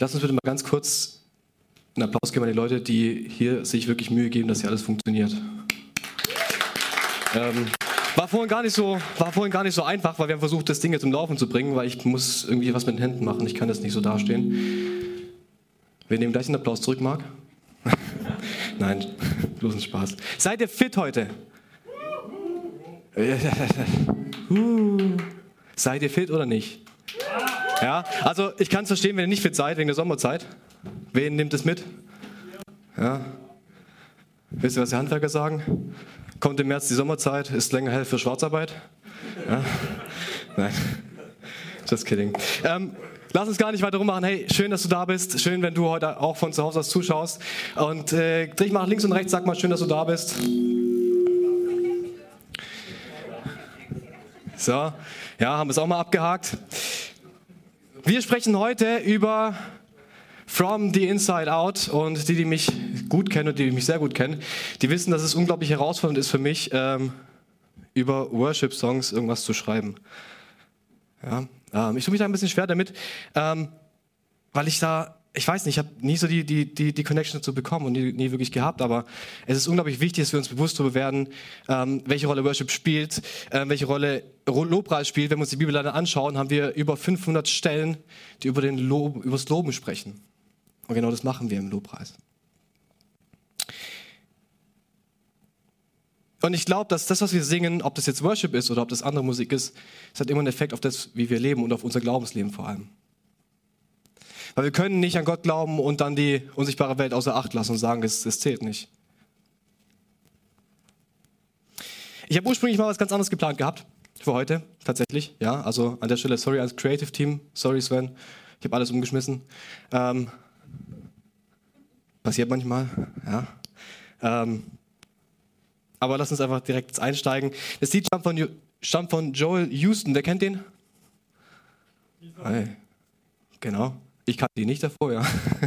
Lass uns bitte mal ganz kurz einen Applaus geben an die Leute, die hier sich wirklich Mühe geben, dass hier alles funktioniert. Ähm, war vorhin gar nicht so, war vorhin gar nicht so einfach, weil wir haben versucht, das Ding jetzt zum Laufen zu bringen, weil ich muss irgendwie was mit den Händen machen. Ich kann das nicht so dastehen. Wir nehmen gleich einen Applaus zurück, Marc. Nein, bloß ein Spaß. Seid ihr fit heute? Seid ihr fit oder nicht? Ja, also ich kann es verstehen, wenn ihr nicht fit seid wegen der Sommerzeit. Wen nimmt es mit? Ja. Wisst ihr, was die Handwerker sagen? Kommt im März die Sommerzeit, ist länger hell für Schwarzarbeit? Ja. Nein. Just kidding. Ähm, lass uns gar nicht weiter rummachen. Hey, schön, dass du da bist. Schön, wenn du heute auch von zu Hause aus zuschaust. Und äh, dreh mal links und rechts, sag mal, schön, dass du da bist. So, ja, haben wir es auch mal abgehakt. Wir sprechen heute über From the Inside Out und die, die mich gut kennen und die, die mich sehr gut kennen, die wissen, dass es unglaublich herausfordernd ist für mich, ähm, über Worship-Songs irgendwas zu schreiben. Ja, ähm, ich tue mich da ein bisschen schwer damit, ähm, weil ich da ich weiß nicht, ich habe nie so die, die, die, die Connection dazu bekommen und nie, nie wirklich gehabt, aber es ist unglaublich wichtig, dass wir uns bewusst darüber werden, ähm, welche Rolle Worship spielt, äh, welche Rolle Lobpreis spielt. Wenn wir uns die Bibel leider anschauen, haben wir über 500 Stellen, die über, den Lob, über das Loben sprechen. Und genau das machen wir im Lobpreis. Und ich glaube, dass das, was wir singen, ob das jetzt Worship ist oder ob das andere Musik ist, es hat immer einen Effekt auf das, wie wir leben und auf unser Glaubensleben vor allem. Weil wir können nicht an Gott glauben und dann die unsichtbare Welt außer Acht lassen und sagen, es, es zählt nicht. Ich habe ursprünglich mal was ganz anderes geplant gehabt für heute, tatsächlich. Ja, also an der Stelle sorry als Creative Team, sorry Sven, ich habe alles umgeschmissen. Ähm, passiert manchmal, ja. Ähm, aber lass uns einfach direkt einsteigen. Das Lied stammt von, stammt von Joel Houston, wer kennt den? Hey. Genau. Ich kannte ihn nicht davor, ja.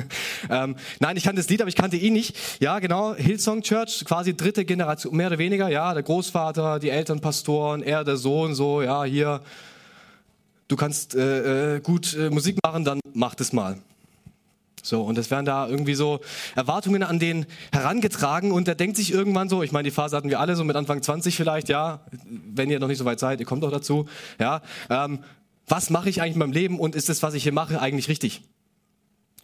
ähm, nein, ich kannte das Lied, aber ich kannte ihn nicht. Ja, genau, Hillsong Church, quasi dritte Generation, mehr oder weniger, ja, der Großvater, die Eltern Pastoren, er der Sohn, so, ja, hier, du kannst äh, äh, gut äh, Musik machen, dann mach das mal. So, und es werden da irgendwie so Erwartungen an den herangetragen und der denkt sich irgendwann so, ich meine, die Phase hatten wir alle so mit Anfang 20 vielleicht, ja, wenn ihr noch nicht so weit seid, ihr kommt doch dazu, ja, ähm, was mache ich eigentlich in meinem Leben und ist das, was ich hier mache, eigentlich richtig?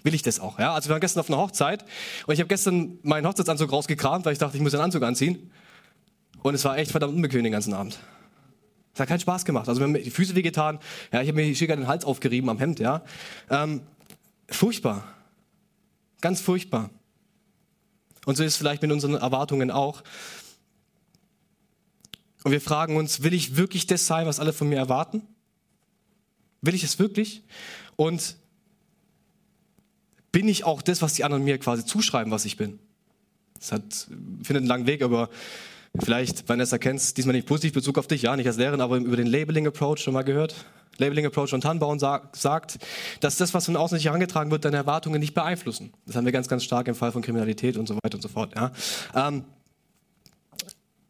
Will ich das auch? Ja? Also wir waren gestern auf einer Hochzeit und ich habe gestern meinen Hochzeitsanzug rausgekramt, weil ich dachte, ich muss einen Anzug anziehen. Und es war echt verdammt unbequem den ganzen Abend. Es hat keinen Spaß gemacht. Also mir haben die Füße wehgetan. Ja, ich habe mir schicker den Hals aufgerieben am Hemd. Ja, ähm, furchtbar, ganz furchtbar. Und so ist es vielleicht mit unseren Erwartungen auch. Und wir fragen uns, will ich wirklich das sein, was alle von mir erwarten? Will ich es wirklich? Und bin ich auch das, was die anderen mir quasi zuschreiben, was ich bin? Das hat, findet einen langen Weg, aber vielleicht, Vanessa kennst, diesmal nicht positiv Bezug auf dich, ja, nicht als Lehrerin, aber über den Labeling Approach schon mal gehört. Labeling Approach von Tannenbaum sagt, dass das, was von außen nicht herangetragen wird, deine Erwartungen nicht beeinflussen. Das haben wir ganz, ganz stark im Fall von Kriminalität und so weiter und so fort. Ja. Ähm,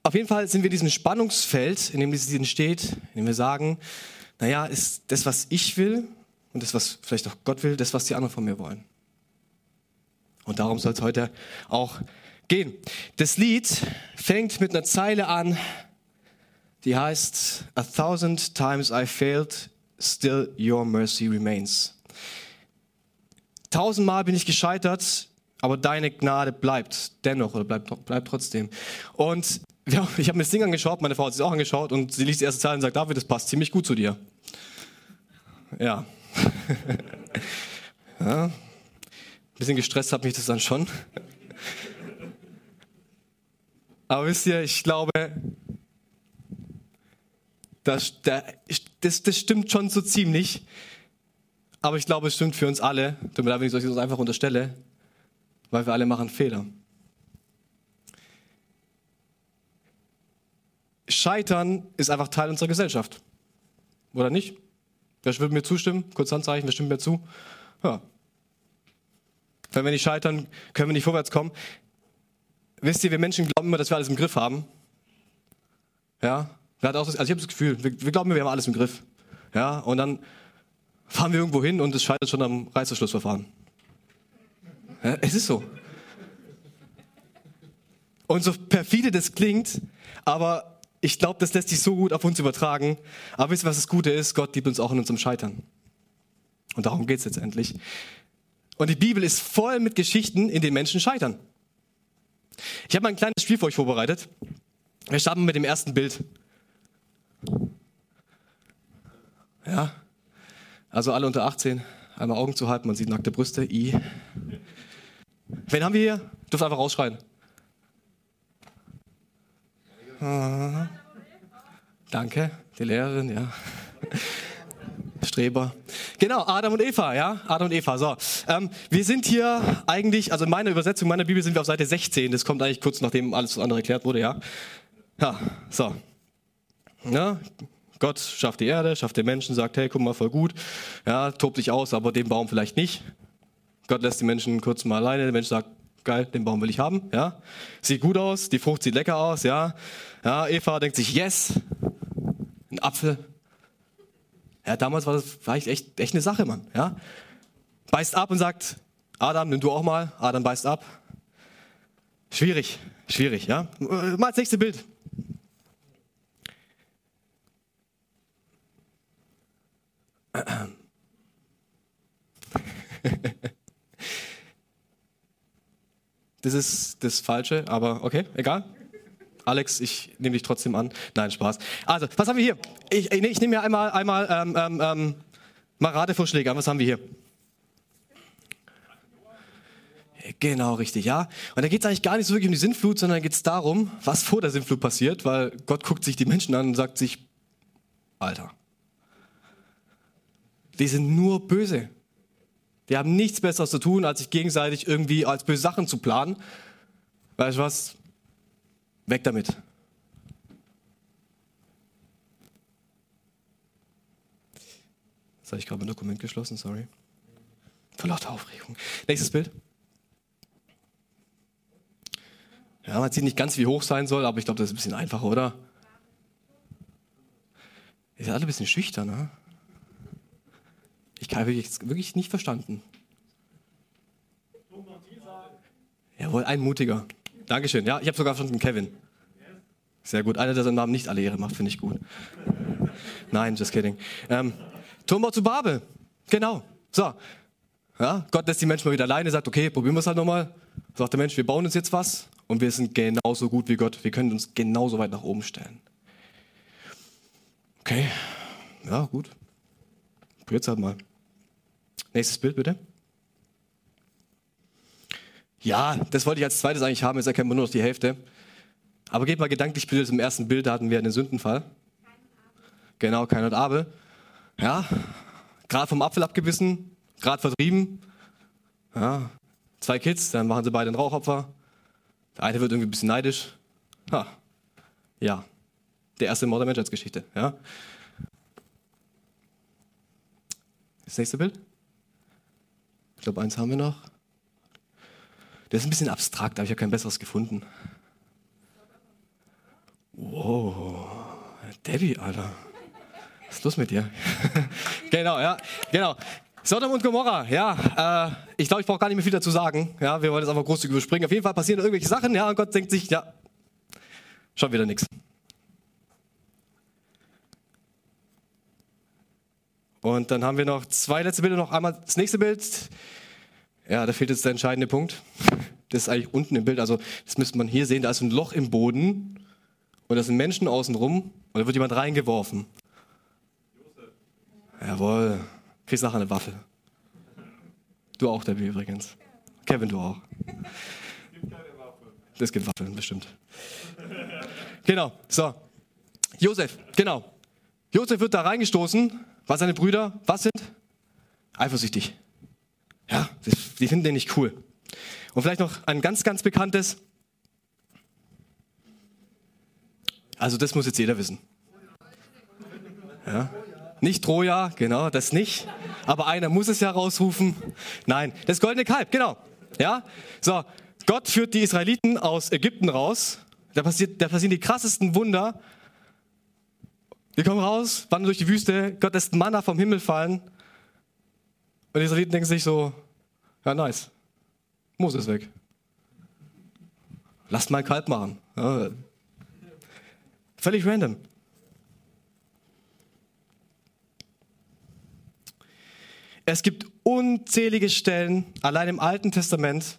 auf jeden Fall sind wir in diesem Spannungsfeld, in dem dieses entsteht, in dem wir sagen, naja, ist das, was ich will und das, was vielleicht auch Gott will, das, was die anderen von mir wollen. Und darum soll es heute auch gehen. Das Lied fängt mit einer Zeile an, die heißt, A thousand times I failed, still your mercy remains. Tausendmal bin ich gescheitert, aber deine Gnade bleibt dennoch oder bleibt, bleibt trotzdem. Und ja, ich habe mir das Ding angeschaut, meine Frau hat es auch angeschaut und sie liest die erste Zeile und sagt, David, das passt ziemlich gut zu dir. Ja. ja. Ein bisschen gestresst hat mich das dann schon. Aber wisst ihr, ich glaube, das, das, das stimmt schon so ziemlich. Aber ich glaube, es stimmt für uns alle, damit ich es euch einfach unterstelle, weil wir alle machen Fehler. Scheitern ist einfach Teil unserer Gesellschaft. Oder nicht? Wer würde mir zustimmen? Kurz Handzeichen, wer stimmt mir zu? Ja. Wenn wir nicht scheitern, können wir nicht vorwärts kommen. Wisst ihr, wir Menschen glauben immer, dass wir alles im Griff haben. Ja. Wer hat auch das, also ich habe das Gefühl, wir, wir glauben, wir haben alles im Griff. Ja. Und dann fahren wir irgendwo hin und es scheitert schon am Reißverschlussverfahren. Es ist so. Und so perfide das klingt, aber ich glaube, das lässt sich so gut auf uns übertragen. Aber wisst ihr, was das Gute ist? Gott liebt uns auch in unserem Scheitern. Und darum geht es letztendlich. Und die Bibel ist voll mit Geschichten, in denen Menschen scheitern. Ich habe mal ein kleines Spiel für euch vorbereitet. Wir starten mit dem ersten Bild. Ja, also alle unter 18, einmal Augen zu halten, man sieht nackte Brüste. I. Wen haben wir hier? Dürft einfach rausschreien. Ah. Danke, die Lehrerin, ja. Streber. Genau, Adam und Eva, ja, Adam und Eva. So, ähm, wir sind hier eigentlich, also in meiner Übersetzung meiner Bibel sind wir auf Seite 16. Das kommt eigentlich kurz nachdem alles andere erklärt wurde, ja. Ja, so. Ja, Gott schafft die Erde, schafft den Menschen, sagt, hey, guck mal, voll gut. Ja, tobt dich aus, aber den Baum vielleicht nicht. Gott lässt die Menschen kurz mal alleine. Der Mensch sagt, geil, den Baum will ich haben. Ja, sieht gut aus, die Frucht sieht lecker aus. Ja, ja Eva denkt sich, yes, ein Apfel. Ja, damals war das war echt, echt eine Sache, Mann. Ja, beißt ab und sagt, Adam, nimm du auch mal. Adam beißt ab. Schwierig, schwierig. Ja, mal das nächste Bild. Das ist das Falsche, aber okay, egal. Alex, ich nehme dich trotzdem an. Nein, Spaß. Also, was haben wir hier? Ich, ich, ich nehme mir einmal, einmal ähm, ähm, ähm, mal Ratevorschläge an. Was haben wir hier? Genau, richtig, ja. Und da geht es eigentlich gar nicht so wirklich um die Sintflut, sondern geht es darum, was vor der Sintflut passiert, weil Gott guckt sich die Menschen an und sagt sich, Alter, die sind nur böse. Die haben nichts Besseres zu tun, als sich gegenseitig irgendwie als böse Sachen zu planen. Weißt du was? Weg damit. Jetzt habe ich gerade mein Dokument geschlossen, sorry. Vor lauter Aufregung. Nächstes Bild. Ja, man sieht nicht ganz, wie hoch sein soll, aber ich glaube, das ist ein bisschen einfacher, oder? Ihr seid alle ein bisschen schüchtern, ne? Ich habe wirklich, wirklich nicht verstanden. Jawohl, ein mutiger. Dankeschön. Ja, ich habe sogar verstanden, Kevin. Sehr gut. Einer, der seinen Namen nicht alle Ehre macht, finde ich gut. Nein, just kidding. Ähm, Turmbau zu Babel. Genau. So. Ja, Gott lässt die Menschen mal wieder alleine, sagt, okay, probieren wir es halt nochmal. Sagt der Mensch, wir bauen uns jetzt was und wir sind genauso gut wie Gott. Wir können uns genauso weit nach oben stellen. Okay. Ja, gut. Probiert's halt mal. Nächstes Bild bitte. Ja, das wollte ich als zweites eigentlich haben, jetzt erkennen wir nur noch die Hälfte. Aber geht mal gedanklich bitte zum ersten Bild, da hatten wir einen Sündenfall. Genau, kein und Abel. Ja, gerade vom Apfel abgebissen, gerade vertrieben. Ja, zwei Kids, dann machen sie beide ein Rauchopfer. Der eine wird irgendwie ein bisschen neidisch. Ha, ja, der erste Mord der Menschheitsgeschichte. Ja. Das nächste Bild. Glaube, eins haben wir noch. Das ist ein bisschen abstrakt, aber ich habe kein besseres gefunden. Wow, Debbie, Alter. Was ist los mit dir? genau, ja, genau. Sodom und Gomorra, ja, äh, ich glaube, ich brauche gar nicht mehr viel dazu sagen. Ja, wir wollen jetzt einfach großzügig überspringen. Auf jeden Fall passieren irgendwelche Sachen, ja, und Gott denkt sich, ja, schon wieder nichts. Und dann haben wir noch zwei letzte Bilder, noch einmal das nächste Bild. Ja, da fehlt jetzt der entscheidende Punkt. Das ist eigentlich unten im Bild. Also, das müsste man hier sehen. Da ist ein Loch im Boden und da sind Menschen außenrum und da wird jemand reingeworfen. Josef. Jawohl. Kriegst nachher eine Waffe. Du auch, Debbie, übrigens. Kevin, du auch. Es gibt keine Waffe. Es gibt Waffeln, bestimmt. genau, so. Josef, genau. Josef wird da reingestoßen, weil seine Brüder, was sind? Eifersüchtig. Ja, die finden den nicht cool. Und vielleicht noch ein ganz, ganz bekanntes. Also das muss jetzt jeder wissen. Ja. Nicht Troja, genau, das nicht. Aber einer muss es ja rausrufen. Nein, das goldene Kalb, genau. Ja, so. Gott führt die Israeliten aus Ägypten raus. Da, passiert, da passieren die krassesten Wunder. Die kommen raus, wandern durch die Wüste. Gott lässt Manna vom Himmel fallen. Und die Israeliten denken sich so, ja nice, Mose ist weg. Lasst mal ein Kalb machen. Ja. Völlig random. Es gibt unzählige Stellen, allein im Alten Testament,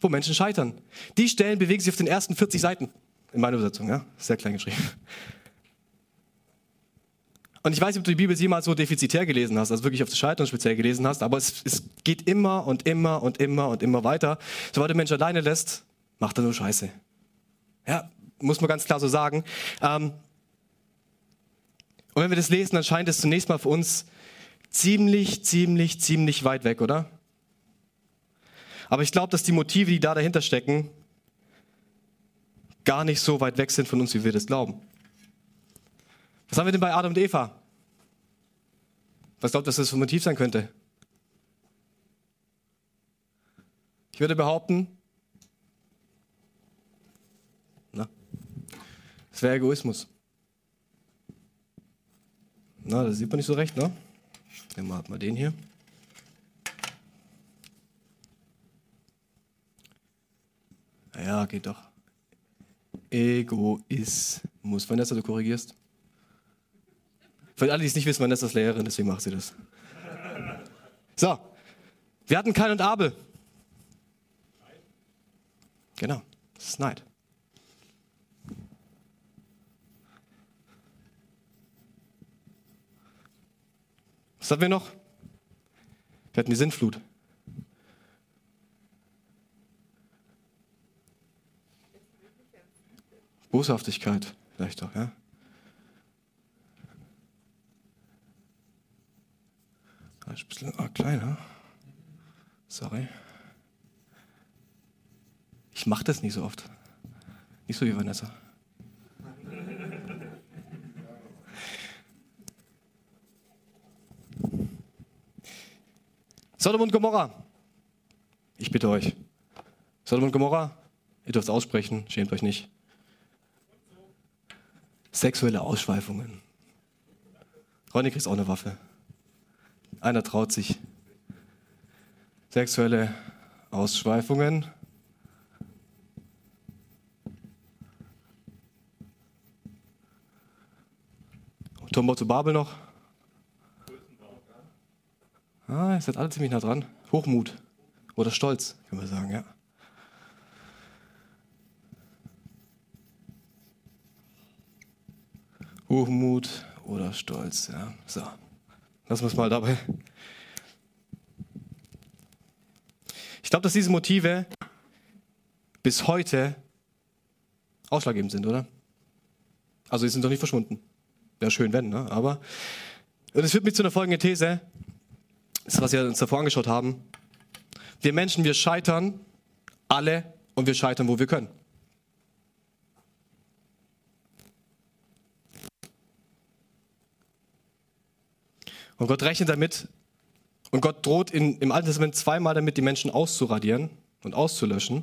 wo Menschen scheitern. Die Stellen bewegen sich auf den ersten 40 Seiten. In meiner Übersetzung, ja? Sehr klein geschrieben. Und ich weiß nicht, ob du die Bibel jemals so defizitär gelesen hast, also wirklich auf das Scheitern speziell gelesen hast, aber es, es geht immer und immer und immer und immer weiter. Sobald du Menschen alleine lässt, macht er nur Scheiße. Ja, muss man ganz klar so sagen. Ähm, und wenn wir das lesen, dann scheint es zunächst mal für uns ziemlich, ziemlich, ziemlich weit weg, oder? Aber ich glaube, dass die Motive, die da dahinter stecken, gar nicht so weit weg sind von uns, wie wir das glauben. Was haben wir denn bei Adam und Eva? Was glaubt dass das für ein Motiv sein könnte? Ich würde behaupten, na, es wäre Egoismus. Na, das sieht man nicht so recht, ne? Nehmen wir mal den hier. Ja, geht doch. Egoismus. Vanessa, du korrigierst? Für alle, die es nicht wissen, Vanessa ist Lehrerin, deswegen macht sie das. So, wir hatten Kain und Abel. Genau, das ist Neid. Was haben wir noch? Wir hatten die Sintflut. Boshaftigkeit vielleicht auch, ja. Das ist ein bisschen ah, kleiner. Sorry. Ich mache das nicht so oft. Nicht so wie Vanessa. Sodom und Gomorra. Ich bitte euch. Sodom und Gomorra, ihr dürft aussprechen, schämt euch nicht. Sexuelle Ausschweifungen. Ronny kriegt auch eine Waffe. Einer traut sich. Sexuelle Ausschweifungen. Turmbau zu Babel noch. Ah, ihr seid alle ziemlich nah dran. Hochmut oder Stolz, können wir sagen, ja. Hochmut oder Stolz, ja. So, lassen wir es mal dabei. Ich glaube, dass diese Motive bis heute ausschlaggebend sind, oder? Also, sie sind doch nicht verschwunden. Wäre schön, wenn, ne? Aber das führt mich zu einer folgenden These. Das ist, was wir uns davor angeschaut haben. Wir Menschen, wir scheitern alle und wir scheitern, wo wir können. Und Gott rechnet damit und Gott droht in, im Alten Testament zweimal damit, die Menschen auszuradieren und auszulöschen.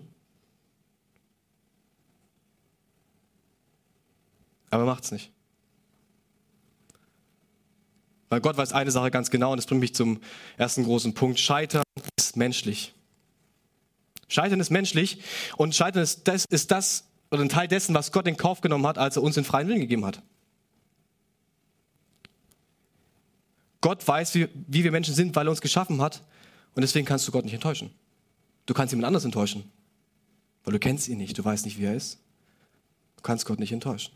Aber er macht es nicht. Weil Gott weiß eine Sache ganz genau und das bringt mich zum ersten großen Punkt. Scheitern ist menschlich. Scheitern ist menschlich und Scheitern ist das, ist das oder ein Teil dessen, was Gott in Kauf genommen hat, als er uns den freien Willen gegeben hat. Gott weiß, wie, wie wir Menschen sind, weil er uns geschaffen hat. Und deswegen kannst du Gott nicht enttäuschen. Du kannst jemand anders enttäuschen. Weil du kennst ihn nicht, du weißt nicht, wie er ist. Du kannst Gott nicht enttäuschen.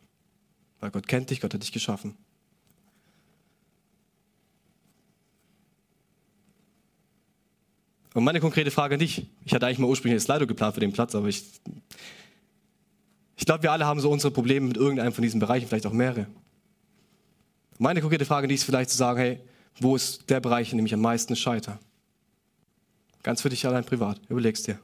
Weil Gott kennt dich, Gott hat dich geschaffen. Und meine konkrete Frage an dich, ich hatte eigentlich mal ursprünglich das Slido geplant für den Platz, aber ich, ich glaube, wir alle haben so unsere Probleme mit irgendeinem von diesen Bereichen, vielleicht auch mehrere. Meine konkrete Frage an dich ist vielleicht zu sagen, hey, wo ist der Bereich, in dem ich am meisten scheitere? Ganz für dich allein privat. Überlegst dir.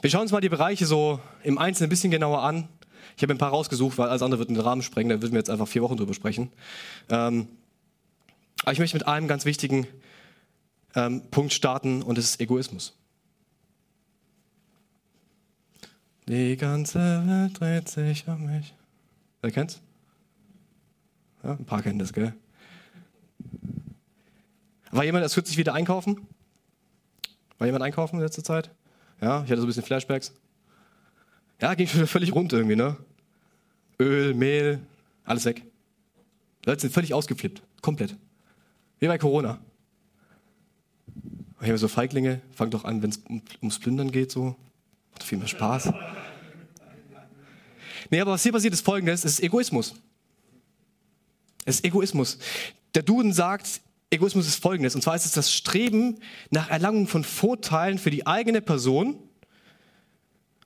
Wir schauen uns mal die Bereiche so im Einzelnen ein bisschen genauer an. Ich habe ein paar rausgesucht, weil alles andere wird den Rahmen sprengen. Da würden wir jetzt einfach vier Wochen drüber sprechen. Ähm, aber ich möchte mit einem ganz wichtigen ähm, Punkt starten und das ist Egoismus. Die ganze Welt dreht sich um mich. Wer kennt's? Ja, ein paar kennen das, gell? War jemand, das wird sich wieder einkaufen? War jemand einkaufen in letzter Zeit? Ja, ich hatte so ein bisschen Flashbacks. Ja, ging schon völlig rund irgendwie, ne? Öl, Mehl, alles weg. Leute sind völlig ausgeflippt. Komplett. Wie bei Corona. Ich habe so Feiglinge, fang doch an, wenn es um, ums Plündern geht, so. Macht viel mehr Spaß. Nee, aber was hier passiert, ist folgendes: Es ist Egoismus. Es ist Egoismus. Der Duden sagt, Egoismus ist folgendes: Und zwar ist es das Streben nach Erlangung von Vorteilen für die eigene Person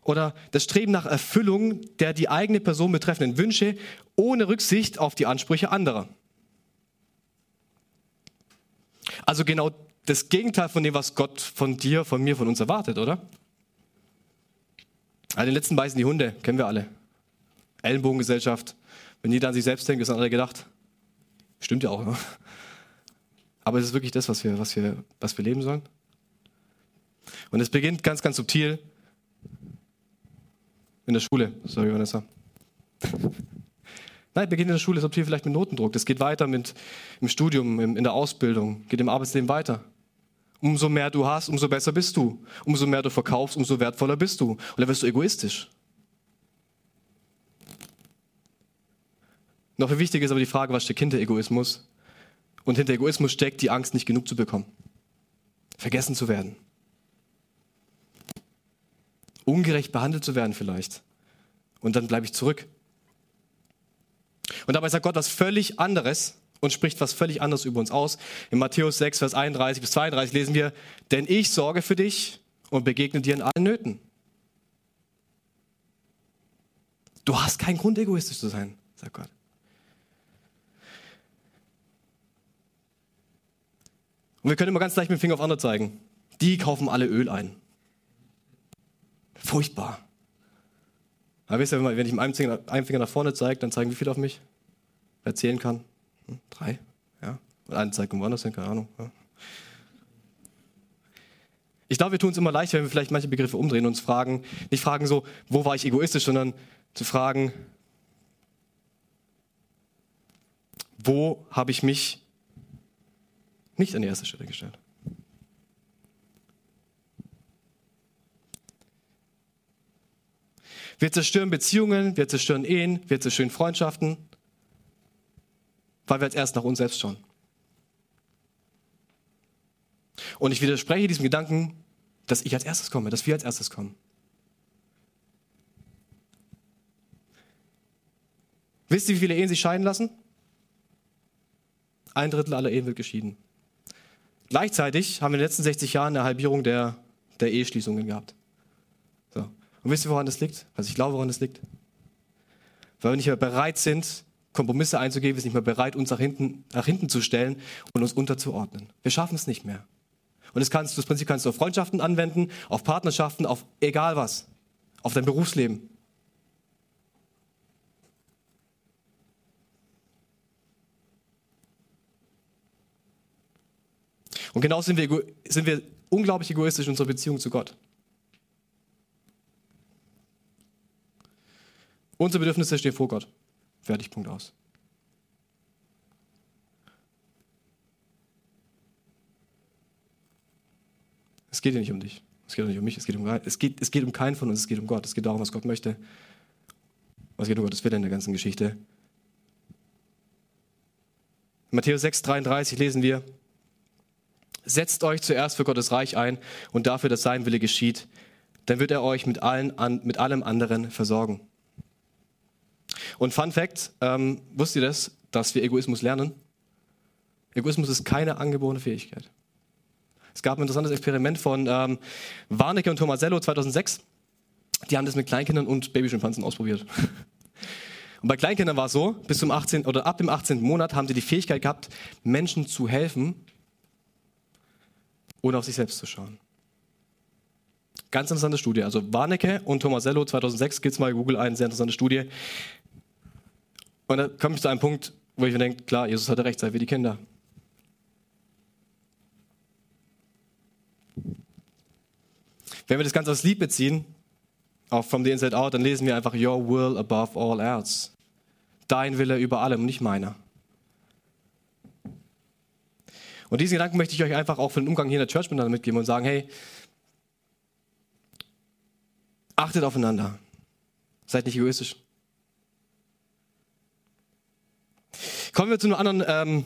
oder das Streben nach Erfüllung der die eigene Person betreffenden Wünsche ohne Rücksicht auf die Ansprüche anderer. Also genau das Gegenteil von dem, was Gott von dir, von mir, von uns erwartet, oder? Also den letzten beißen die Hunde, kennen wir alle. Ellenbogengesellschaft. Wenn jeder an sich selbst denkt, ist an alle gedacht. Stimmt ja auch. Ne? Aber ist es wirklich das, was wir, was, wir, was wir leben sollen? Und es beginnt ganz, ganz subtil in der Schule. Sorry, Vanessa. Nein, beginnt in der Schule subtil vielleicht mit Notendruck. Das geht weiter mit im Studium, in der Ausbildung, geht im Arbeitsleben weiter. Umso mehr du hast, umso besser bist du. Umso mehr du verkaufst, umso wertvoller bist du. Und dann wirst du egoistisch. Noch viel wichtiger ist aber die Frage, was steckt hinter Egoismus? Und hinter Egoismus steckt die Angst, nicht genug zu bekommen. Vergessen zu werden. Ungerecht behandelt zu werden vielleicht. Und dann bleibe ich zurück. Und dabei sagt Gott was völlig anderes und spricht was völlig anderes über uns aus. In Matthäus 6, Vers 31 bis 32 lesen wir, denn ich sorge für dich und begegne dir in allen Nöten. Du hast keinen Grund, egoistisch zu sein, sagt Gott. Und wir können immer ganz leicht mit dem Finger auf andere zeigen. Die kaufen alle Öl ein. Furchtbar. Aber wisst ihr, wenn ich mit einem Finger nach vorne zeige, dann zeigen wie viel auf mich? Wer zählen kann? Hm, drei? Ja. Und einen zeigt woanders hin, keine Ahnung. Ja. Ich glaube, wir tun es immer leichter, wenn wir vielleicht manche Begriffe umdrehen und uns fragen, nicht fragen so, wo war ich egoistisch, sondern zu fragen, wo habe ich mich nicht an die erste Stelle gestellt. Wir zerstören Beziehungen, wir zerstören Ehen, wir zerstören Freundschaften, weil wir jetzt erst nach uns selbst schauen. Und ich widerspreche diesem Gedanken, dass ich als erstes komme, dass wir als erstes kommen. Wisst ihr, wie viele Ehen sich scheiden lassen? Ein Drittel aller Ehen wird geschieden. Gleichzeitig haben wir in den letzten 60 Jahren eine Halbierung der, der Eheschließungen gehabt. So. Und wisst ihr, woran das liegt? Also ich glaube, woran das liegt. Weil wir nicht mehr bereit sind, Kompromisse einzugehen, wir sind nicht mehr bereit, uns nach hinten, nach hinten zu stellen und uns unterzuordnen. Wir schaffen es nicht mehr. Und das, kannst, das Prinzip kannst du auf Freundschaften anwenden, auf Partnerschaften, auf egal was, auf dein Berufsleben. Und genauso sind wir, sind wir unglaublich egoistisch in unserer Beziehung zu Gott. Unsere Bedürfnisse stehen vor Gott. Fertig, Punkt aus. Es geht ja nicht um dich. Es geht auch nicht um mich. Es geht um, es geht, es geht um keinen von uns. Es geht um Gott. Es geht darum, was Gott möchte. Was geht um Gottes Wille in der ganzen Geschichte. In Matthäus 6, 33 lesen wir, Setzt euch zuerst für Gottes Reich ein und dafür, dass sein Wille geschieht. Dann wird er euch mit, allen, an, mit allem anderen versorgen. Und Fun Fact, ähm, wusst ihr das, dass wir Egoismus lernen? Egoismus ist keine angeborene Fähigkeit. Es gab ein interessantes Experiment von ähm, Warnecke und Tomasello 2006. Die haben das mit Kleinkindern und Babyschimpansen ausprobiert. Und bei Kleinkindern war es so, bis zum 18. oder ab dem 18. Monat haben sie die Fähigkeit gehabt, Menschen zu helfen, ohne auf sich selbst zu schauen. Ganz interessante Studie. Also Warnecke und Tomasello 2006, geht's mal Google ein, sehr interessante Studie. Und da komme ich zu einem Punkt, wo ich mir denke, klar, Jesus hatte recht, sei wie die Kinder. Wenn wir das Ganze aufs Lied beziehen, auf From the Inside Out, dann lesen wir einfach Your will above all else. Dein Wille über allem, nicht meiner. Und diesen Gedanken möchte ich euch einfach auch für den Umgang hier in der Church miteinander mitgeben und sagen, hey, achtet aufeinander. Seid nicht egoistisch. Kommen wir zu einem anderen ähm,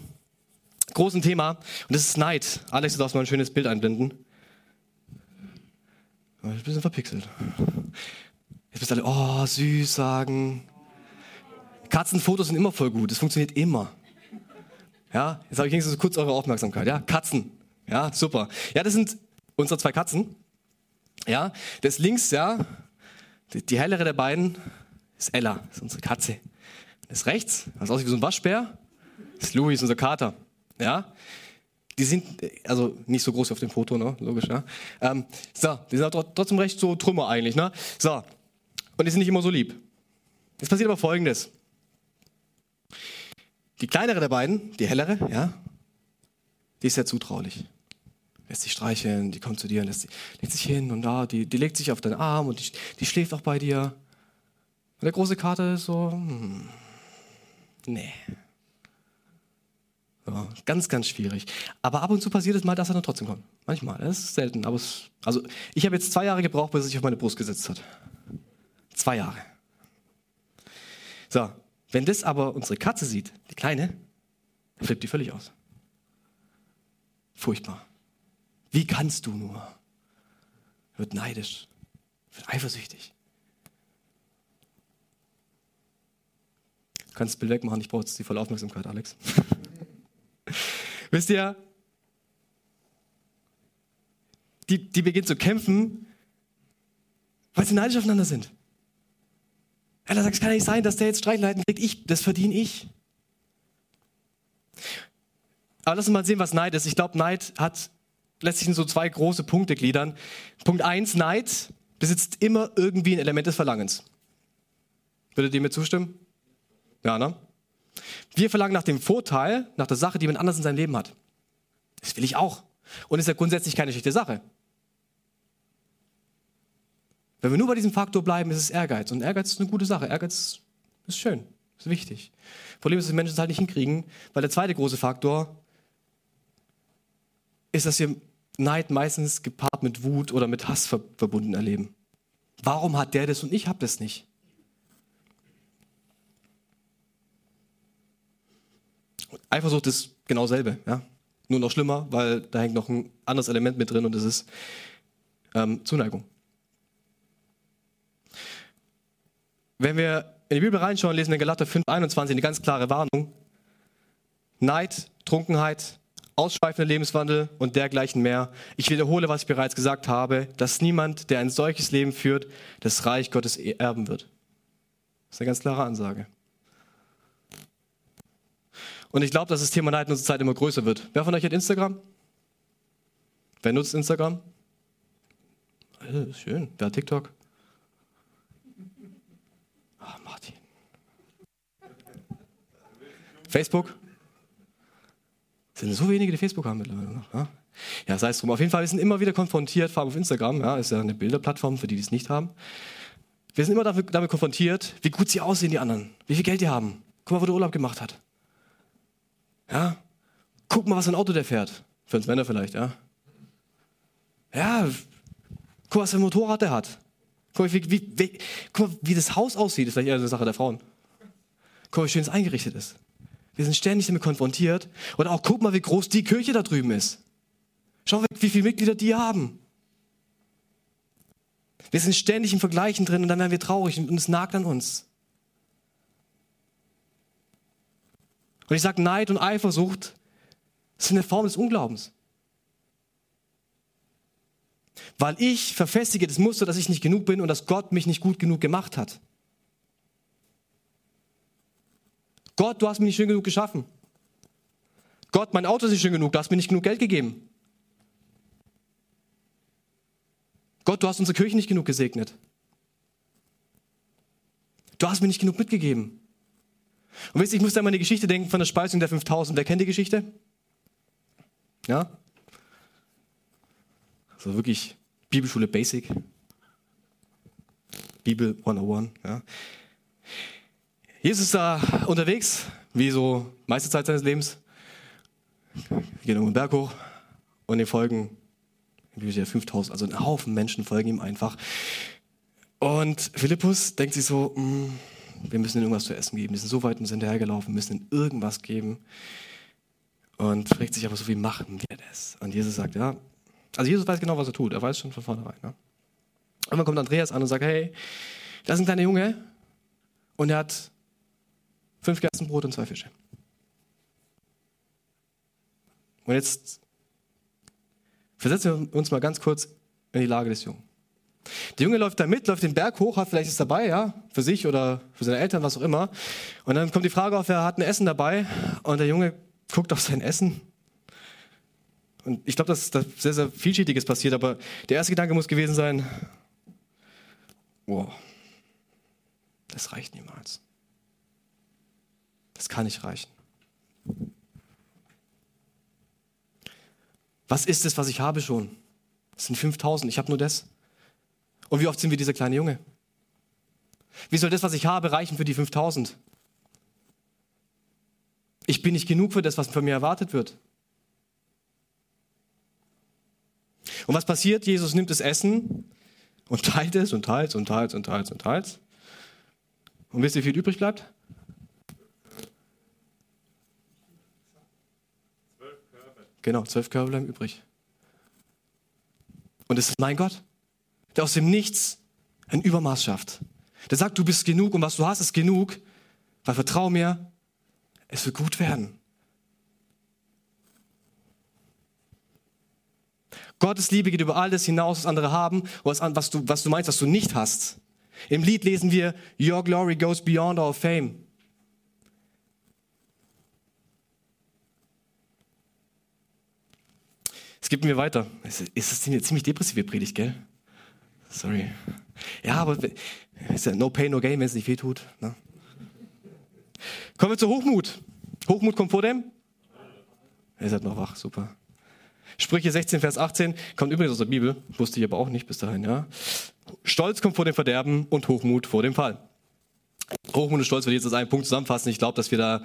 großen Thema und das ist Neid. Alex, du darfst mal ein schönes Bild einblenden. Bin ein bisschen verpixelt. Jetzt bist alle, oh, süß sagen. Katzenfotos sind immer voll gut. Das funktioniert immer. Ja, jetzt habe ich wenigstens kurz eure Aufmerksamkeit. Ja, Katzen. Ja, super. Ja, das sind unsere zwei Katzen. Ja, das links, ja, die, die hellere der beiden ist Ella, ist unsere Katze. Das rechts, das aussieht wie so ein Waschbär, ist Louis, unser Kater. Ja, die sind also nicht so groß auf dem Foto, ne? Logisch, ja. Ähm, so, die sind trotzdem recht so Trümmer eigentlich, ne? So, und die sind nicht immer so lieb. Jetzt passiert aber Folgendes. Die kleinere der beiden, die hellere, ja, die ist sehr zutraulich. Lässt sich streicheln, die kommt zu dir, lässt, legt sich hin und da, die, die legt sich auf deinen Arm und die, die schläft auch bei dir. Und der große Kater ist so, hm, nee. So, ganz, ganz schwierig. Aber ab und zu passiert es mal, dass er dann trotzdem kommt. Manchmal, das ist selten. Aber es, also ich habe jetzt zwei Jahre gebraucht, bis er sich auf meine Brust gesetzt hat. Zwei Jahre. So, wenn das aber unsere Katze sieht, die kleine, flippt die völlig aus. Furchtbar. Wie kannst du nur? Wird neidisch, wird eifersüchtig. Du kannst das Bild wegmachen, ich brauche jetzt die volle Aufmerksamkeit, Alex. Wisst ihr, die, die beginnt zu kämpfen, weil sie neidisch aufeinander sind. Er sagt, es kann nicht sein, dass der jetzt Streitleiten kriegt. Ich, das verdiene ich. Aber lass uns mal sehen, was Neid ist. Ich glaube, Neid hat, lässt sich in so zwei große Punkte gliedern. Punkt eins, Neid besitzt immer irgendwie ein Element des Verlangens. Würdet ihr mir zustimmen? Ja, ne? Wir verlangen nach dem Vorteil, nach der Sache, die man anders in seinem Leben hat. Das will ich auch. Und ist ja grundsätzlich keine schlechte Sache. Wenn wir nur bei diesem Faktor bleiben, ist es Ehrgeiz. Und Ehrgeiz ist eine gute Sache. Ehrgeiz ist schön, ist wichtig. Problem ist, dass die Menschen es halt nicht hinkriegen, weil der zweite große Faktor ist, dass wir Neid meistens gepaart mit Wut oder mit Hass verbunden erleben. Warum hat der das und ich habe das nicht? Eifersucht ist genau dasselbe, ja? nur noch schlimmer, weil da hängt noch ein anderes Element mit drin und das ist ähm, Zuneigung. Wenn wir in die Bibel reinschauen, lesen wir in Galater 5, 21 eine ganz klare Warnung. Neid, Trunkenheit, ausschweifender Lebenswandel und dergleichen mehr. Ich wiederhole, was ich bereits gesagt habe, dass niemand, der ein solches Leben führt, das Reich Gottes erben wird. Das ist eine ganz klare Ansage. Und ich glaube, dass das Thema Neid in unserer Zeit immer größer wird. Wer von euch hat Instagram? Wer nutzt Instagram? Schön. Wer hat TikTok? Facebook? sind so wenige, die Facebook haben mittlerweile noch. Ja, ja sei es drum. Auf jeden Fall, wir sind immer wieder konfrontiert, vor allem auf Instagram, ja, ist ja eine Bilderplattform für die, die es nicht haben. Wir sind immer damit, damit konfrontiert, wie gut sie aussehen, die anderen, wie viel Geld die haben. Guck mal, wo der Urlaub gemacht hat. Ja, guck mal, was für ein Auto der fährt. Für uns Männer vielleicht, ja. Ja, guck, was für ein Motorrad der hat. Guck, wie, wie, wie, guck mal, wie das Haus aussieht, ist vielleicht eher eine Sache der Frauen. Guck mal, wie schön es eingerichtet ist. Wir sind ständig damit konfrontiert. Oder auch guck mal, wie groß die Kirche da drüben ist. Schau, wie viele Mitglieder die haben. Wir sind ständig im Vergleichen drin und dann werden wir traurig und es nagt an uns. Und ich sage, Neid und Eifersucht sind eine Form des Unglaubens. Weil ich verfestige das Muster, dass ich nicht genug bin und dass Gott mich nicht gut genug gemacht hat. Gott, du hast mich nicht schön genug geschaffen. Gott, mein Auto ist nicht schön genug, du hast mir nicht genug Geld gegeben. Gott, du hast unsere Kirche nicht genug gesegnet. Du hast mir nicht genug mitgegeben. Und wisst ihr, ich muss da mal an die Geschichte denken von der Speisung der 5000. Wer kennt die Geschichte? Ja? Also wirklich Bibelschule Basic. Bibel 101. Ja. Jesus ist da unterwegs, wie so meiste Zeit seines Lebens. Geht irgendwo den Berg hoch und die folgen, viel 5000, also ein Haufen Menschen folgen ihm einfach. Und Philippus denkt sich so, mm, wir müssen ihnen irgendwas zu essen geben. Die sind so weit uns hinterhergelaufen, müssen ihnen irgendwas geben. Und fragt sich aber so, wie machen wir das? Und Jesus sagt, ja, also Jesus weiß genau, was er tut. Er weiß schon von vornherein. Ne? Und dann kommt Andreas an und sagt, hey, da ist ein kleiner Junge und er hat fünf Gerstenbrot und zwei Fische. Und jetzt versetzen wir uns mal ganz kurz in die Lage des Jungen. Der Junge läuft da mit, läuft den Berg hoch, hat vielleicht es dabei, ja, für sich oder für seine Eltern, was auch immer. Und dann kommt die Frage auf, er hat ein Essen dabei und der Junge guckt auf sein Essen. Und ich glaube, dass da sehr, sehr vielschichtiges passiert, aber der erste Gedanke muss gewesen sein, wow, das reicht niemals. Das kann nicht reichen. Was ist es, was ich habe schon? Das sind 5000, ich habe nur das. Und wie oft sind wir dieser kleine Junge? Wie soll das, was ich habe, reichen für die 5000? Ich bin nicht genug für das, was von mir erwartet wird. Und was passiert? Jesus nimmt das Essen und teilt es und teilt und teilt und teilt und teilt. Und wisst ihr, wie viel übrig bleibt? Genau, zwölf Körbe bleiben übrig. Und es ist mein Gott, der aus dem Nichts ein Übermaß schafft. Der sagt, du bist genug und was du hast, ist genug, weil vertrau mir, es wird gut werden. Gottes Liebe geht über all das hinaus, was andere haben, was, du, was du meinst, was du nicht hast. Im Lied lesen wir, Your glory goes beyond our fame. Es gibt mir weiter. Es ist eine ziemlich depressive Predigt, gell? Sorry. Ja, aber ist ja no pain, no gain, wenn es nicht weh tut. Ne? Kommen wir zu Hochmut. Hochmut kommt vor dem? Ihr seid noch wach, super. Sprüche 16, Vers 18 kommt übrigens aus der Bibel, wusste ich aber auch nicht bis dahin, ja. Stolz kommt vor dem Verderben und Hochmut vor dem Fall. Hochmut und Stolz würde ich jetzt als einen Punkt zusammenfassen. Ich glaube, dass wir da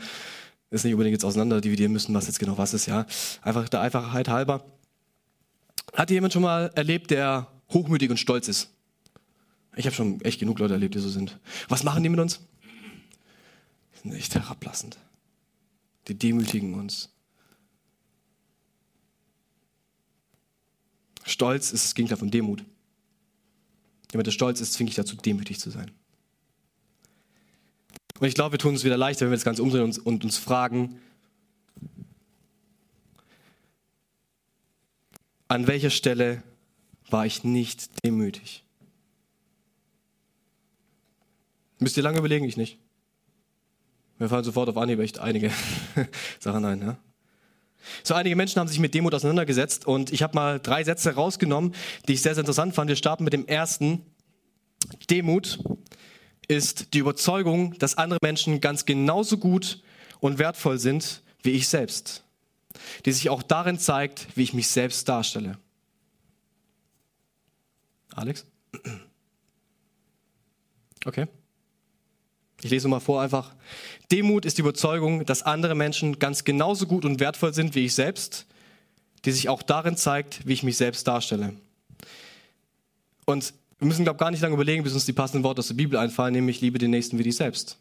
das nicht unbedingt jetzt auseinander dividieren müssen, was jetzt genau was ist, ja. Einfach der Einfachheit halber. Hat jemand schon mal erlebt, der hochmütig und stolz ist? Ich habe schon echt genug Leute erlebt, die so sind. Was machen die mit uns? Die sind echt herablassend. Die demütigen uns. Stolz ist das Gegenteil von Demut. Jemand, der stolz ist, zwinge ich dazu, demütig zu sein. Und ich glaube, wir tun es wieder leichter, wenn wir das Ganze umdrehen und, und uns fragen, an welcher Stelle war ich nicht demütig? Müsst ihr lange überlegen, ich nicht. Wir fallen sofort auf Anhieb echt einige Sachen ein. Ja? So einige Menschen haben sich mit Demut auseinandergesetzt und ich habe mal drei Sätze rausgenommen, die ich sehr, sehr interessant fand. Wir starten mit dem ersten. Demut ist die Überzeugung, dass andere Menschen ganz genauso gut und wertvoll sind wie ich selbst die sich auch darin zeigt, wie ich mich selbst darstelle. Alex? Okay. Ich lese mal vor einfach. Demut ist die Überzeugung, dass andere Menschen ganz genauso gut und wertvoll sind wie ich selbst, die sich auch darin zeigt, wie ich mich selbst darstelle. Und wir müssen, glaube ich, gar nicht lange überlegen, bis uns die passenden Worte aus der Bibel einfallen, nämlich liebe den Nächsten wie dich selbst.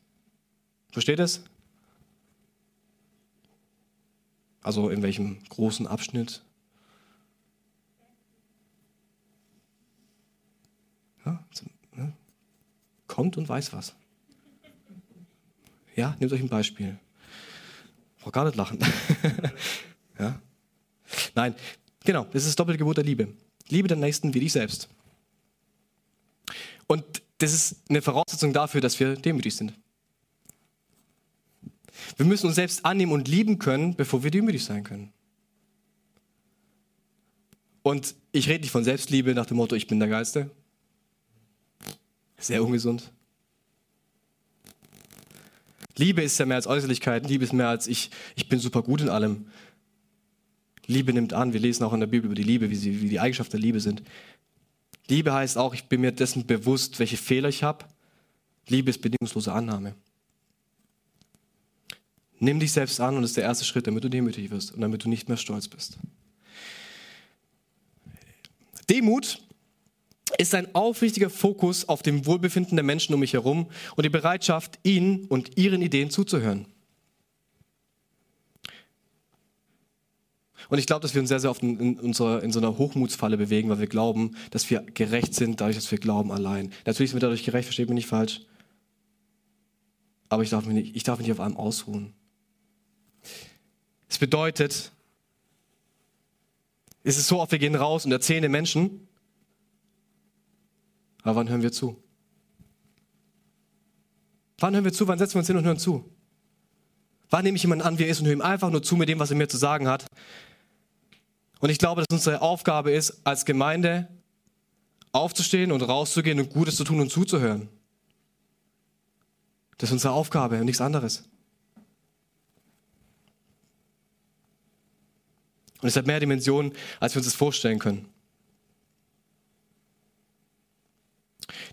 Versteht es? Also in welchem großen Abschnitt? Ja, ne? Kommt und weiß was. Ja, nehmt euch ein Beispiel. Braucht gar nicht lachen. ja? Nein, genau, das ist das doppelte Gebot der Liebe. Liebe den Nächsten wie dich selbst. Und das ist eine Voraussetzung dafür, dass wir demütig sind. Wir müssen uns selbst annehmen und lieben können, bevor wir demütig sein können. Und ich rede nicht von Selbstliebe nach dem Motto, ich bin der Geiste. Sehr ungesund. Liebe ist ja mehr als Äußerlichkeit. Liebe ist mehr als ich, ich bin super gut in allem. Liebe nimmt an. Wir lesen auch in der Bibel über die Liebe, wie, sie, wie die Eigenschaften der Liebe sind. Liebe heißt auch, ich bin mir dessen bewusst, welche Fehler ich habe. Liebe ist bedingungslose Annahme. Nimm dich selbst an und das ist der erste Schritt, damit du demütig wirst und damit du nicht mehr stolz bist. Demut ist ein aufrichtiger Fokus auf dem Wohlbefinden der Menschen um mich herum und die Bereitschaft, ihnen und ihren Ideen zuzuhören. Und ich glaube, dass wir uns sehr, sehr oft in, unserer, in so einer Hochmutsfalle bewegen, weil wir glauben, dass wir gerecht sind, dadurch, dass wir glauben allein. Natürlich sind wir dadurch gerecht, versteht mich nicht falsch. Aber ich darf mich nicht, ich darf mich nicht auf allem ausruhen. Es bedeutet, es ist so oft, wir gehen raus und erzählen den Menschen, aber wann hören wir zu? Wann hören wir zu? Wann setzen wir uns hin und hören zu? Wann nehme ich jemanden an, wie er ist und höre ihm einfach nur zu mit dem, was er mir zu sagen hat? Und ich glaube, dass unsere Aufgabe ist, als Gemeinde aufzustehen und rauszugehen und Gutes zu tun und zuzuhören. Das ist unsere Aufgabe und nichts anderes. Und es hat mehr Dimensionen, als wir uns das vorstellen können.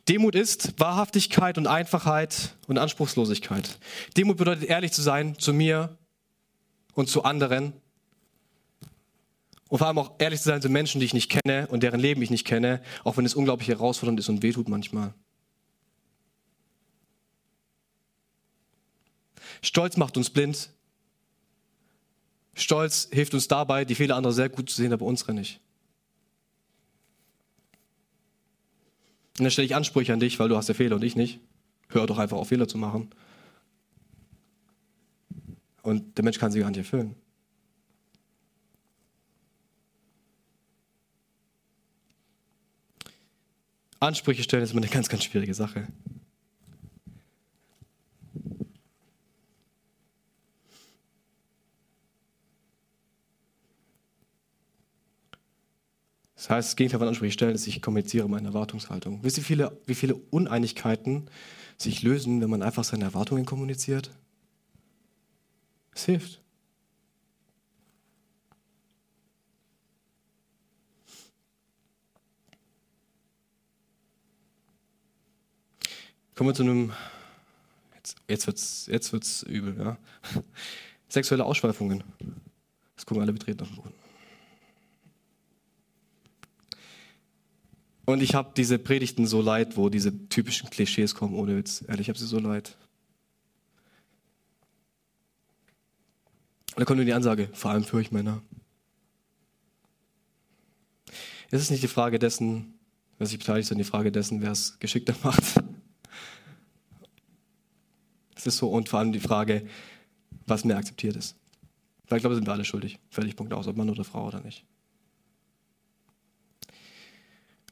Demut ist Wahrhaftigkeit und Einfachheit und Anspruchslosigkeit. Demut bedeutet ehrlich zu sein zu mir und zu anderen und vor allem auch ehrlich zu sein zu Menschen, die ich nicht kenne und deren Leben ich nicht kenne, auch wenn es unglaublich herausfordernd ist und wehtut manchmal. Stolz macht uns blind. Stolz hilft uns dabei, die Fehler anderer sehr gut zu sehen, aber unsere nicht. Und dann stelle ich Ansprüche an dich, weil du hast ja Fehler und ich nicht. Hör doch einfach auf, Fehler zu machen. Und der Mensch kann sie gar nicht erfüllen. Ansprüche stellen ist immer eine ganz, ganz schwierige Sache. Das heißt, das Gegenteil von Ansprüche stellen ist, ich kommuniziere meine Erwartungshaltung. Wisst ihr, wie viele, wie viele Uneinigkeiten sich lösen, wenn man einfach seine Erwartungen kommuniziert? Es hilft. Kommen wir zu einem, jetzt, jetzt wird es jetzt wird's übel, ja. Sexuelle Ausschweifungen. Das gucken alle betreten auf den Boden. Und ich habe diese Predigten so leid, wo diese typischen Klischees kommen, ohne Witz. Ehrlich, ich habe sie so leid. Und da kommt nur die Ansage, vor allem für euch Männer. Es ist nicht die Frage dessen, wer sich beteiligt, sondern die Frage dessen, wer es geschickter macht. Es ist so, und vor allem die Frage, was mehr akzeptiert ist. Weil ich glaube, sind wir alle schuldig. Völlig Punkt aus, ob Mann oder Frau oder nicht.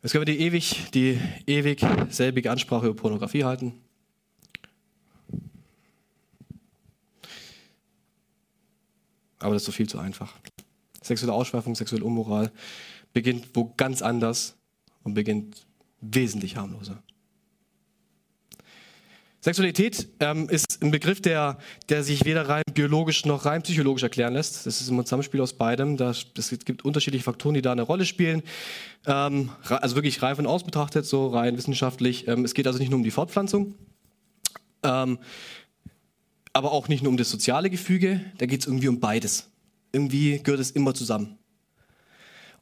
Jetzt können wir die ewig, die ewig selbige Ansprache über Pornografie halten. Aber das ist so viel zu einfach. Sexuelle Ausschweifung, sexuelle Unmoral beginnt wo ganz anders und beginnt wesentlich harmloser. Sexualität ähm, ist ein Begriff, der, der sich weder rein biologisch noch rein psychologisch erklären lässt. Das ist ein Zusammenspiel aus beidem. Das, es gibt unterschiedliche Faktoren, die da eine Rolle spielen. Ähm, also wirklich rein von aus betrachtet, so rein wissenschaftlich. Ähm, es geht also nicht nur um die Fortpflanzung, ähm, aber auch nicht nur um das soziale Gefüge. Da geht es irgendwie um beides. Irgendwie gehört es immer zusammen.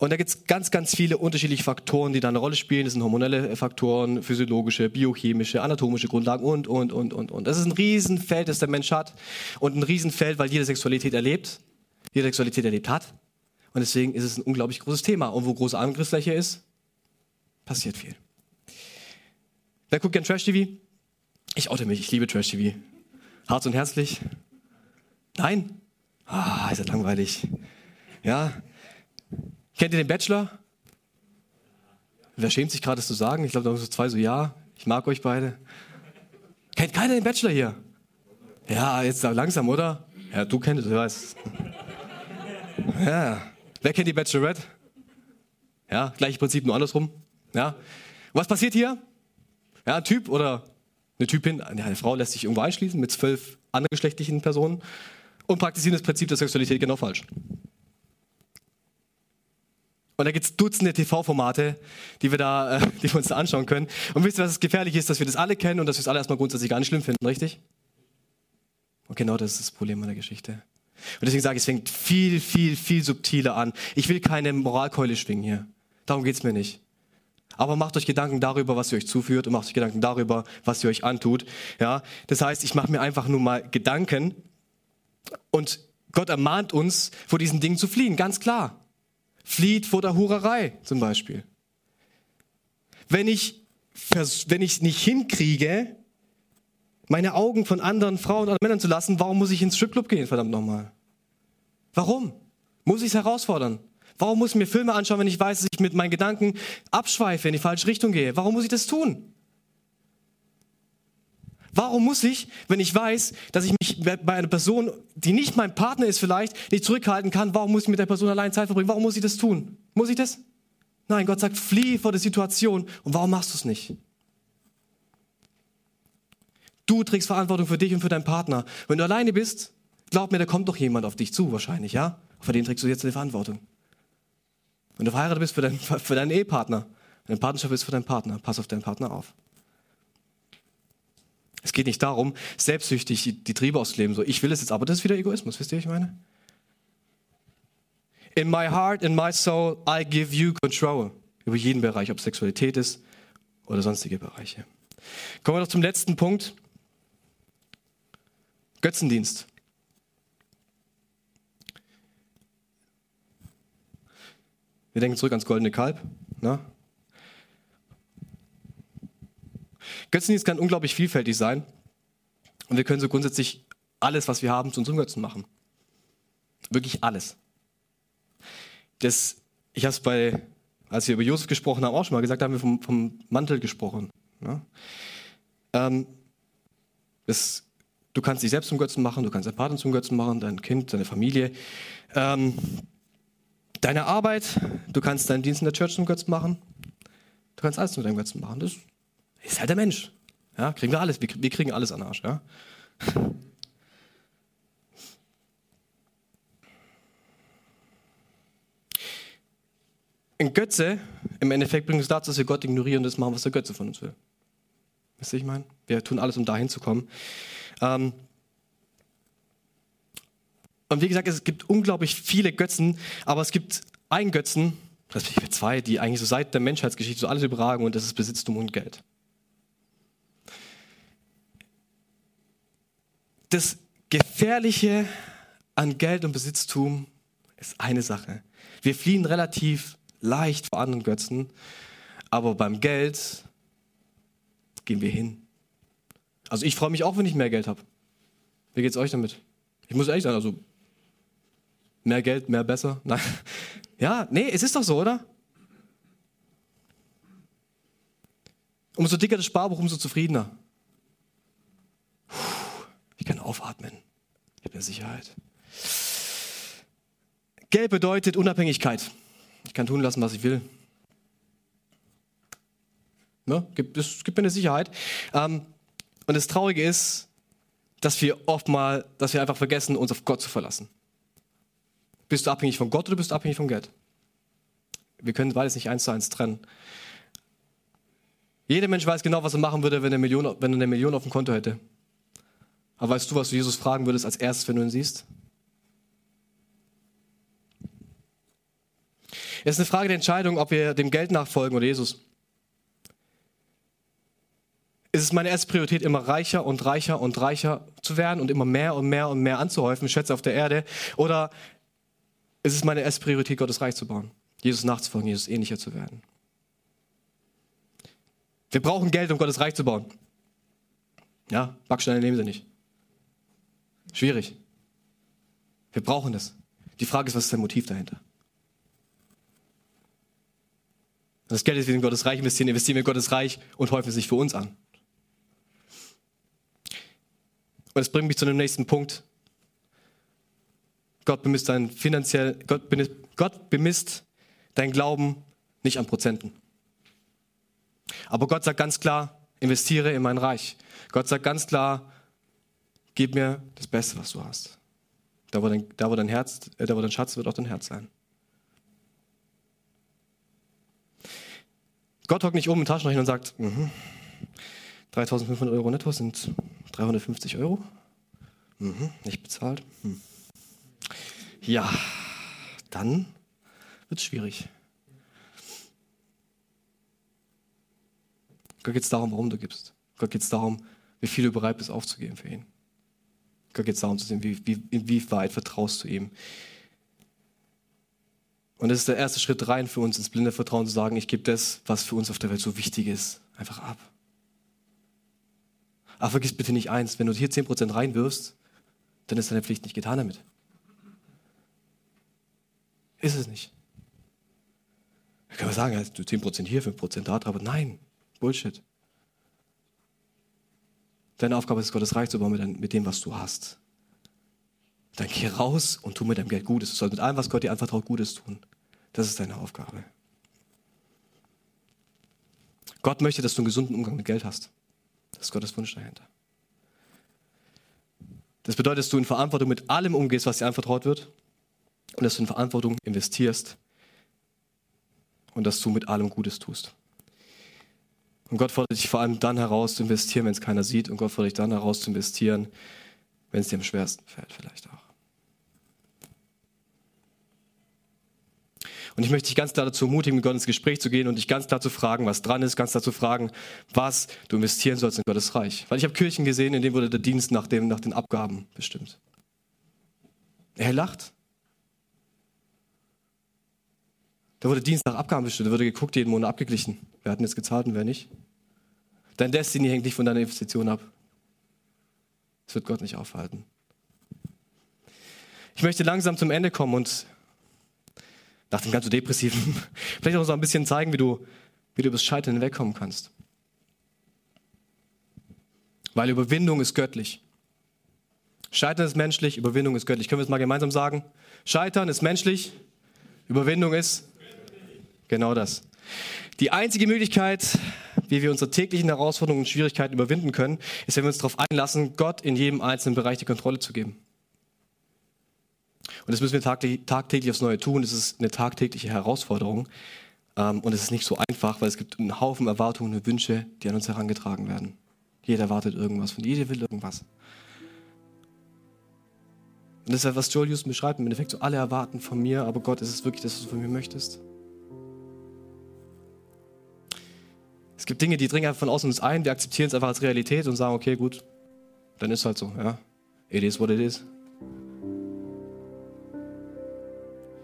Und da gibt es ganz, ganz viele unterschiedliche Faktoren, die da eine Rolle spielen. Das sind hormonelle Faktoren, physiologische, biochemische, anatomische Grundlagen und, und, und, und, und. Das ist ein Riesenfeld, das der Mensch hat. Und ein Riesenfeld, weil jede Sexualität erlebt, jede Sexualität erlebt hat. Und deswegen ist es ein unglaublich großes Thema. Und wo große Angriffsfläche ist, passiert viel. Wer guckt gern Trash-TV? Ich oute mich, ich liebe Trash-TV. Hart und herzlich? Nein? Ah, ist ja langweilig. Ja, Kennt ihr den Bachelor? Wer schämt sich gerade, das zu sagen? Ich glaube, da sind so zwei so, ja, ich mag euch beide. Kennt keiner den Bachelor hier? Ja, jetzt langsam, oder? Ja, du kennst du weißt. Ja. Wer kennt die Bachelorette? Ja, gleiches Prinzip, nur andersrum. Ja. Was passiert hier? Ja, ein Typ oder eine Typin, eine Frau lässt sich irgendwo einschließen mit zwölf andergeschlechtlichen Personen und praktizieren das Prinzip der Sexualität genau falsch. Und da gibt es Dutzende TV-Formate, die wir da, äh, die wir uns da anschauen können. Und wisst ihr, was gefährlich ist, dass wir das alle kennen und dass wir es alle erstmal grundsätzlich gar nicht schlimm finden, richtig? Und genau das ist das Problem der Geschichte. Und deswegen sage ich, es fängt viel, viel, viel subtiler an. Ich will keine Moralkeule schwingen hier. Darum geht's mir nicht. Aber macht euch Gedanken darüber, was ihr euch zuführt und macht euch Gedanken darüber, was ihr euch antut. Ja, das heißt, ich mache mir einfach nur mal Gedanken und Gott ermahnt uns, vor diesen Dingen zu fliehen, ganz klar. Flieht vor der Hurerei zum Beispiel. Wenn ich, wenn ich nicht hinkriege, meine Augen von anderen Frauen oder Männern zu lassen, warum muss ich ins Stripclub gehen, verdammt nochmal? Warum? Muss ich es herausfordern? Warum muss ich mir Filme anschauen, wenn ich weiß, dass ich mit meinen Gedanken abschweife, in die falsche Richtung gehe? Warum muss ich das tun? Warum muss ich, wenn ich weiß, dass ich mich bei einer Person, die nicht mein Partner ist vielleicht, nicht zurückhalten kann, warum muss ich mit der Person allein Zeit verbringen? Warum muss ich das tun? Muss ich das? Nein, Gott sagt, flieh vor der Situation. Und warum machst du es nicht? Du trägst Verantwortung für dich und für deinen Partner. Wenn du alleine bist, glaub mir, da kommt doch jemand auf dich zu, wahrscheinlich, ja? Für den trägst du jetzt die Verantwortung. Wenn du verheiratet bist, für, dein, für deinen Ehepartner. Wenn du Partnerschaft bist, für deinen Partner. Pass auf deinen Partner auf. Es geht nicht darum, selbstsüchtig die, die Triebe auszuleben. So, ich will es jetzt, aber das ist wieder Egoismus. Wisst ihr, was ich meine? In my heart, in my soul, I give you control. Über jeden Bereich, ob Sexualität ist oder sonstige Bereiche. Kommen wir noch zum letzten Punkt. Götzendienst. Wir denken zurück ans goldene Kalb. Ne? Götzendienst kann unglaublich vielfältig sein. Und wir können so grundsätzlich alles, was wir haben, zu unserem Götzen machen. Wirklich alles. Das, ich habe es bei, als wir über Josef gesprochen haben, auch schon mal gesagt, da haben wir vom, vom Mantel gesprochen. Ne? Ähm, das, du kannst dich selbst zum Götzen machen, du kannst deinen Partner zum Götzen machen, dein Kind, deine Familie. Ähm, deine Arbeit, du kannst deinen Dienst in der Church zum Götzen machen. Du kannst alles zu deinem Götzen machen. Das halt der Mensch. Ja, kriegen wir alles. Wir, wir kriegen alles an Arsch. Ja? Ein Götze, im Endeffekt bringt es dazu, dass wir Gott ignorieren und das machen, was der Götze von uns will. Wisst ihr, ich meine? Wir tun alles, um dahin zu kommen. Ähm, und wie gesagt, es gibt unglaublich viele Götzen, aber es gibt einen Götzen, respektive zwei, die eigentlich so seit der Menschheitsgeschichte so alles überragen und das ist Besitztum und Geld. Das Gefährliche an Geld und Besitztum ist eine Sache. Wir fliehen relativ leicht vor anderen Götzen, aber beim Geld gehen wir hin. Also ich freue mich auch, wenn ich mehr Geld habe. Wie geht es euch damit? Ich muss ehrlich sagen, also mehr Geld, mehr besser. Nein. Ja, nee, es ist doch so, oder? Umso dicker das Sparbuch, umso zufriedener. Ich kann aufatmen. Ich habe eine Sicherheit. Geld bedeutet Unabhängigkeit. Ich kann tun lassen, was ich will. Ne? Es gibt mir eine Sicherheit. Ähm, und das Traurige ist, dass wir oft mal, dass wir einfach vergessen, uns auf Gott zu verlassen. Bist du abhängig von Gott oder bist du abhängig von Geld? Wir können beides nicht eins zu eins trennen. Jeder Mensch weiß genau, was er machen würde, wenn er, Million, wenn er eine Million auf dem Konto hätte. Aber weißt du, was du Jesus fragen würdest als erstes, wenn du ihn siehst? Es ist eine Frage der Entscheidung, ob wir dem Geld nachfolgen oder Jesus. Ist es meine erste Priorität, immer reicher und reicher und reicher zu werden und immer mehr und mehr und mehr anzuhäufen, Schätze auf der Erde? Oder ist es meine erste Priorität, Gottes Reich zu bauen, Jesus nachzufolgen, Jesus ähnlicher zu werden? Wir brauchen Geld, um Gottes Reich zu bauen. Ja, Backsteine nehmen sie nicht. Schwierig. Wir brauchen das. Die Frage ist, was ist dein Motiv dahinter? Das Geld, das wir in Gottes Reich investieren, investieren wir in Gottes Reich und häufen sich für uns an. Und das bringt mich zu dem nächsten Punkt. Gott bemisst dein finanziell, Gott bemisst, Gott bemisst dein Glauben nicht an Prozenten. Aber Gott sagt ganz klar, investiere in mein Reich. Gott sagt ganz klar, Gib mir das Beste, was du hast. Da wo dein, da, wo dein Herz, äh, da, wo dein Schatz wird auch dein Herz sein. Gott hockt nicht oben im Taschenrechner und sagt, mm 3500 Euro netto sind 350 Euro. Mhm, nicht bezahlt. Hm. Ja, dann wird es schwierig. Gott geht es darum, warum du gibst. Gott geht es darum, wie viel du bereit bist aufzugeben für ihn. Gott darum zu sehen, wie, wie, inwieweit vertraust du ihm. Und das ist der erste Schritt rein für uns ins blinde Vertrauen zu sagen, ich gebe das, was für uns auf der Welt so wichtig ist, einfach ab. Aber vergiss bitte nicht eins, wenn du hier 10% reinwirfst, dann ist deine Pflicht nicht getan damit. Ist es nicht. Da kann man sagen, du 10% hier, 5% da, aber nein, Bullshit. Deine Aufgabe ist, Gottes Reich zu bauen mit, dem, was du hast. Dann geh raus und tu mit deinem Geld Gutes. Du sollst mit allem, was Gott dir anvertraut, Gutes tun. Das ist deine Aufgabe. Gott möchte, dass du einen gesunden Umgang mit Geld hast. Das ist Gottes Wunsch dahinter. Das bedeutet, dass du in Verantwortung mit allem umgehst, was dir anvertraut wird. Und dass du in Verantwortung investierst. Und dass du mit allem Gutes tust. Und Gott fordert dich vor allem dann heraus zu investieren, wenn es keiner sieht. Und Gott fordert dich dann heraus zu investieren, wenn es dir am schwersten fällt, vielleicht auch. Und ich möchte dich ganz klar dazu ermutigen, mit Gott ins Gespräch zu gehen und dich ganz klar zu fragen, was dran ist, ganz klar zu fragen, was du investieren sollst in Gottes Reich. Weil ich habe Kirchen gesehen, in denen wurde der Dienst nach, dem, nach den Abgaben bestimmt. Er lacht. Da wurde Dienst nach Abgaben bestimmt, da wurde geguckt, jeden Monat abgeglichen. Wer hat denn jetzt gezahlt und wer nicht? Dein Destiny hängt nicht von deiner Investition ab. Das wird Gott nicht aufhalten. Ich möchte langsam zum Ende kommen und nach dem ganz so depressiven, vielleicht auch so ein bisschen zeigen, wie du, wie du über das Scheitern hinwegkommen kannst. Weil Überwindung ist göttlich. Scheitern ist menschlich, Überwindung ist göttlich. Können wir es mal gemeinsam sagen? Scheitern ist menschlich, Überwindung ist genau das. Die einzige Möglichkeit, wie wir unsere täglichen Herausforderungen und Schwierigkeiten überwinden können, ist, wenn wir uns darauf einlassen, Gott in jedem einzelnen Bereich die Kontrolle zu geben. Und das müssen wir tagtäglich aufs Neue tun. Das ist eine tagtägliche Herausforderung. Ähm, und es ist nicht so einfach, weil es gibt einen Haufen Erwartungen und Wünsche, die an uns herangetragen werden. Jeder erwartet irgendwas von jeder will irgendwas. Und das ist ja, was Joel Houston beschreibt. Im Endeffekt so, alle erwarten von mir, aber Gott, ist es wirklich das, was du von mir möchtest? Es gibt Dinge, die dringen einfach von außen uns ein, wir akzeptieren es einfach als Realität und sagen, okay, gut, dann ist halt so, ja. It is what it is.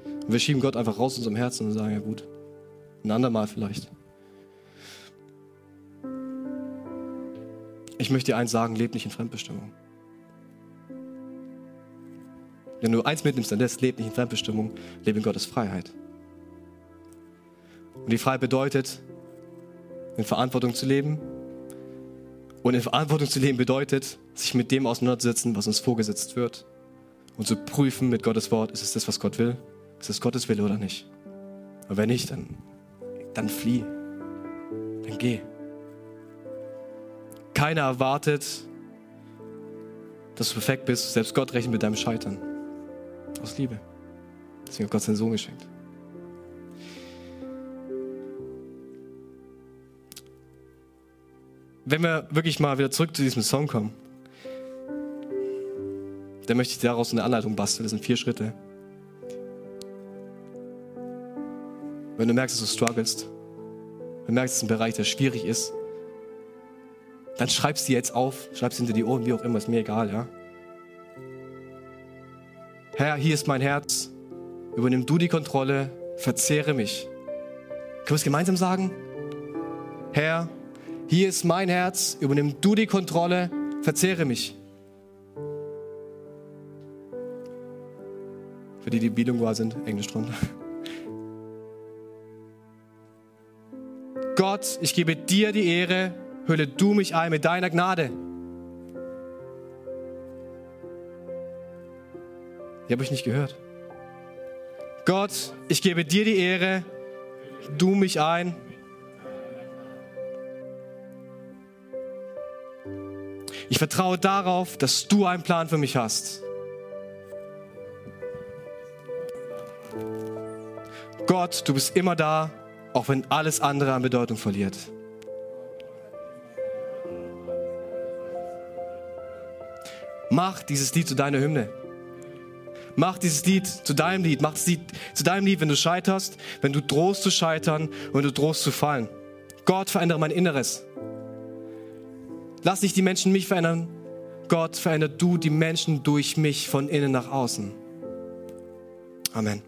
Und wir schieben Gott einfach raus aus unserem Herzen und sagen, ja gut, ein andermal vielleicht. Ich möchte dir eins sagen, leb nicht in Fremdbestimmung. Wenn du eins mitnimmst, dann das, leb nicht in Fremdbestimmung, lebe in Gottes Freiheit. Und die Freiheit bedeutet, in Verantwortung zu leben. Und in Verantwortung zu leben bedeutet, sich mit dem auseinanderzusetzen, was uns vorgesetzt wird. Und zu prüfen mit Gottes Wort, ist es das, was Gott will? Ist es Gottes Wille oder nicht? Und wenn nicht, dann, dann flieh. Dann geh. Keiner erwartet, dass du perfekt bist. Selbst Gott rechnet mit deinem Scheitern. Aus Liebe. Deswegen hat Gott seinen Sohn geschenkt. Wenn wir wirklich mal wieder zurück zu diesem Song kommen, dann möchte ich daraus eine Anleitung basteln. Das sind vier Schritte. Wenn du merkst, dass du strugglest, wenn du merkst, dass es ein Bereich, der schwierig ist, dann schreib sie jetzt auf, schreib sie hinter die Ohren, wie auch immer, ist mir egal, ja. Herr, hier ist mein Herz, übernimm du die Kontrolle, verzehre mich. Können wir es gemeinsam sagen? Herr, hier ist mein Herz, übernimm du die Kontrolle, verzehre mich. Für die, die bilingual sind, Englisch drunter. Gott, ich gebe dir die Ehre, hülle du mich ein mit deiner Gnade. Die habe ich nicht gehört. Gott, ich gebe dir die Ehre, du mich ein Ich vertraue darauf, dass du einen Plan für mich hast. Gott, du bist immer da, auch wenn alles andere an Bedeutung verliert. Mach dieses Lied zu deiner Hymne. Mach dieses Lied zu deinem Lied. Mach das Lied zu deinem Lied, wenn du scheiterst, wenn du drohst zu scheitern wenn du drohst zu fallen. Gott, verändere mein Inneres. Lass nicht die Menschen mich verändern. Gott, verändere du die Menschen durch mich von innen nach außen. Amen.